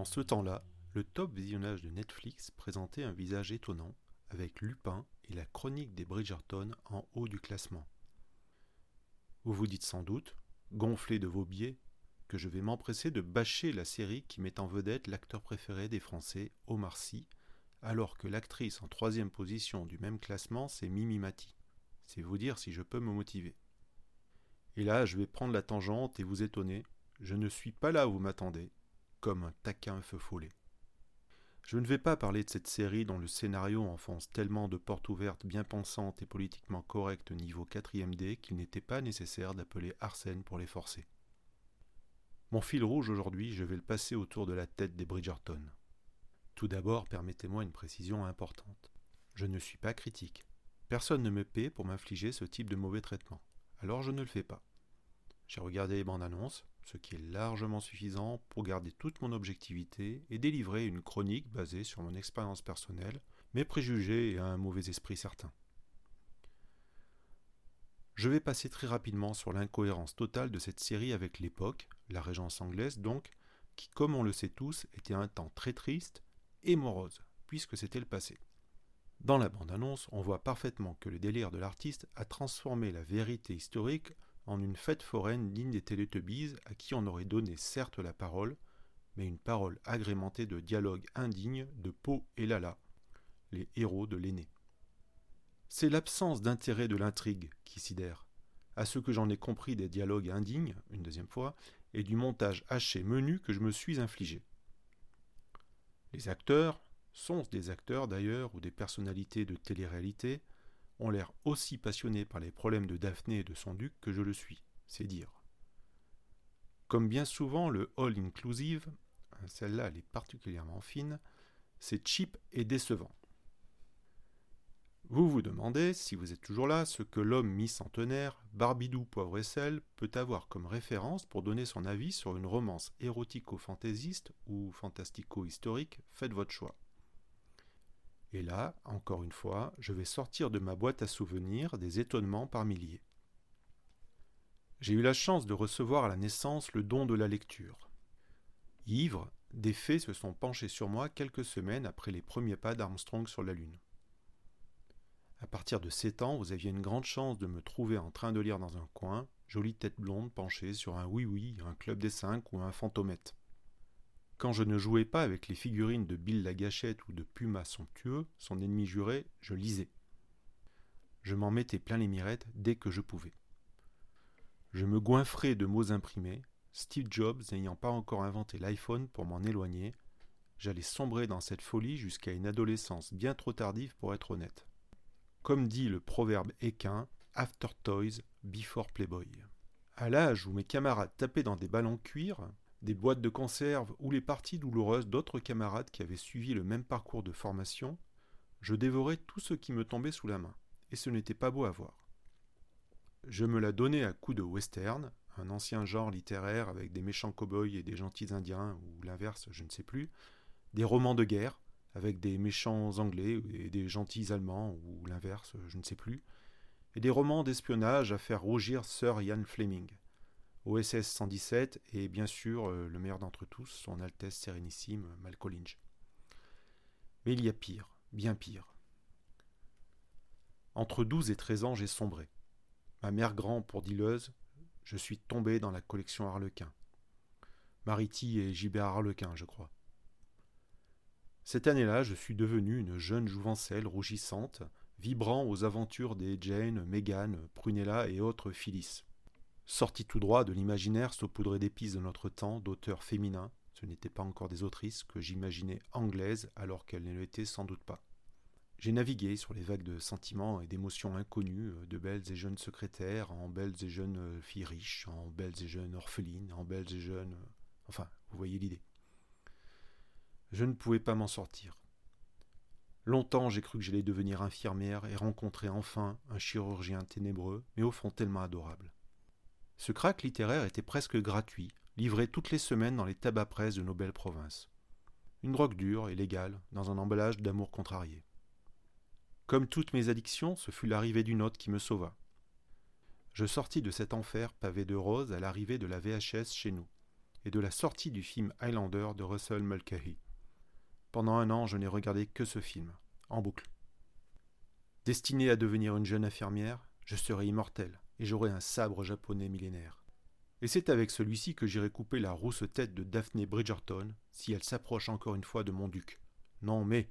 En ce temps-là, le top visionnage de Netflix présentait un visage étonnant, avec Lupin et la chronique des Bridgerton en haut du classement. Vous vous dites sans doute, gonflé de vos biais, que je vais m'empresser de bâcher la série qui met en vedette l'acteur préféré des Français, Omar Sy, alors que l'actrice en troisième position du même classement, c'est Mimi Mati. C'est vous dire si je peux me motiver. Et là, je vais prendre la tangente et vous étonner, je ne suis pas là où vous m'attendez, comme un taquin feu follet. Je ne vais pas parler de cette série dont le scénario enfonce tellement de portes ouvertes bien pensantes et politiquement correctes niveau 4ème D qu'il n'était pas nécessaire d'appeler Arsène pour les forcer. Mon fil rouge aujourd'hui, je vais le passer autour de la tête des Bridgerton. Tout d'abord, permettez-moi une précision importante. Je ne suis pas critique. Personne ne me paie pour m'infliger ce type de mauvais traitement. Alors je ne le fais pas. J'ai regardé les bandes annonces, ce qui est largement suffisant pour garder toute mon objectivité et délivrer une chronique basée sur mon expérience personnelle, mes préjugés et un mauvais esprit certain. Je vais passer très rapidement sur l'incohérence totale de cette série avec l'époque, la régence anglaise donc, qui, comme on le sait tous, était un temps très triste et morose, puisque c'était le passé. Dans la bande-annonce, on voit parfaitement que le délire de l'artiste a transformé la vérité historique en une fête foraine digne des Télétubbies à qui on aurait donné certes la parole, mais une parole agrémentée de dialogues indignes de Po et Lala, les héros de l'aîné. C'est l'absence d'intérêt de l'intrigue qui sidère. À ce que j'en ai compris des dialogues indignes, une deuxième fois, et du montage haché menu que je me suis infligé. Les acteurs, sont des acteurs d'ailleurs ou des personnalités de télé-réalité, ont l'air aussi passionnés par les problèmes de Daphné et de son duc que je le suis, c'est dire. Comme bien souvent le all inclusive, celle-là elle est particulièrement fine, c'est cheap et décevant. Vous vous demandez, si vous êtes toujours là, ce que l'homme mi-centenaire, Barbidou poivre et sel, peut avoir comme référence pour donner son avis sur une romance érotico-fantaisiste ou fantastico-historique, faites votre choix. Et là, encore une fois, je vais sortir de ma boîte à souvenirs des étonnements par milliers. J'ai eu la chance de recevoir à la naissance le don de la lecture. Ivre, des faits se sont penchés sur moi quelques semaines après les premiers pas d'Armstrong sur la Lune. À partir de sept ans, vous aviez une grande chance de me trouver en train de lire dans un coin, jolie tête blonde penchée sur un oui-oui, un club des cinq ou un fantomètre. Quand je ne jouais pas avec les figurines de Bill la Gâchette ou de Puma somptueux, son ennemi juré, je lisais. Je m'en mettais plein les mirettes dès que je pouvais. Je me goinfrais de mots imprimés, Steve Jobs n'ayant pas encore inventé l'iPhone pour m'en éloigner, j'allais sombrer dans cette folie jusqu'à une adolescence bien trop tardive pour être honnête. Comme dit le proverbe équin, After Toys, before Playboy. À l'âge où mes camarades tapaient dans des ballons cuir, des boîtes de conserve ou les parties douloureuses d'autres camarades qui avaient suivi le même parcours de formation, je dévorais tout ce qui me tombait sous la main, et ce n'était pas beau à voir. Je me la donnais à coups de western, un ancien genre littéraire avec des méchants cow-boys et des gentils indiens, ou l'inverse, je ne sais plus, des romans de guerre, avec des méchants anglais et des gentils allemands, ou l'inverse, je ne sais plus, et des romans d'espionnage à faire rougir Sir Ian Fleming. OSS 117 et bien sûr euh, le meilleur d'entre tous, son Altesse Sérénissime Malcolm. Mais il y a pire, bien pire. Entre 12 et 13 ans, j'ai sombré. Ma mère grand pour dileuse, je suis tombé dans la collection Harlequin. Mariti et Gilbert Harlequin, je crois. Cette année-là, je suis devenu une jeune jouvencelle rougissante, vibrant aux aventures des Jane, Meghan, Prunella et autres Phyllis. Sorti tout droit de l'imaginaire saupoudré d'épices de notre temps d'auteurs féminins, ce n'étaient pas encore des autrices que j'imaginais anglaises alors qu'elles ne l'étaient sans doute pas. J'ai navigué sur les vagues de sentiments et d'émotions inconnues, de belles et jeunes secrétaires, en belles et jeunes filles riches, en belles et jeunes orphelines, en belles et jeunes. Enfin, vous voyez l'idée. Je ne pouvais pas m'en sortir. Longtemps j'ai cru que j'allais devenir infirmière et rencontrer enfin un chirurgien ténébreux, mais au fond tellement adorable. Ce crack littéraire était presque gratuit, livré toutes les semaines dans les tabacs presses de nos belles provinces. Une drogue dure et légale, dans un emballage d'amour contrarié. Comme toutes mes addictions, ce fut l'arrivée d'une autre qui me sauva. Je sortis de cet enfer pavé de roses à l'arrivée de la VHS chez nous. et de la sortie du film Highlander de Russell Mulcahy. Pendant un an, je n'ai regardé que ce film, en boucle. Destinée à devenir une jeune infirmière, je serai immortel et j'aurai un sabre japonais millénaire. Et c'est avec celui-ci que j'irai couper la rousse tête de Daphne Bridgerton si elle s'approche encore une fois de mon duc. Non mais.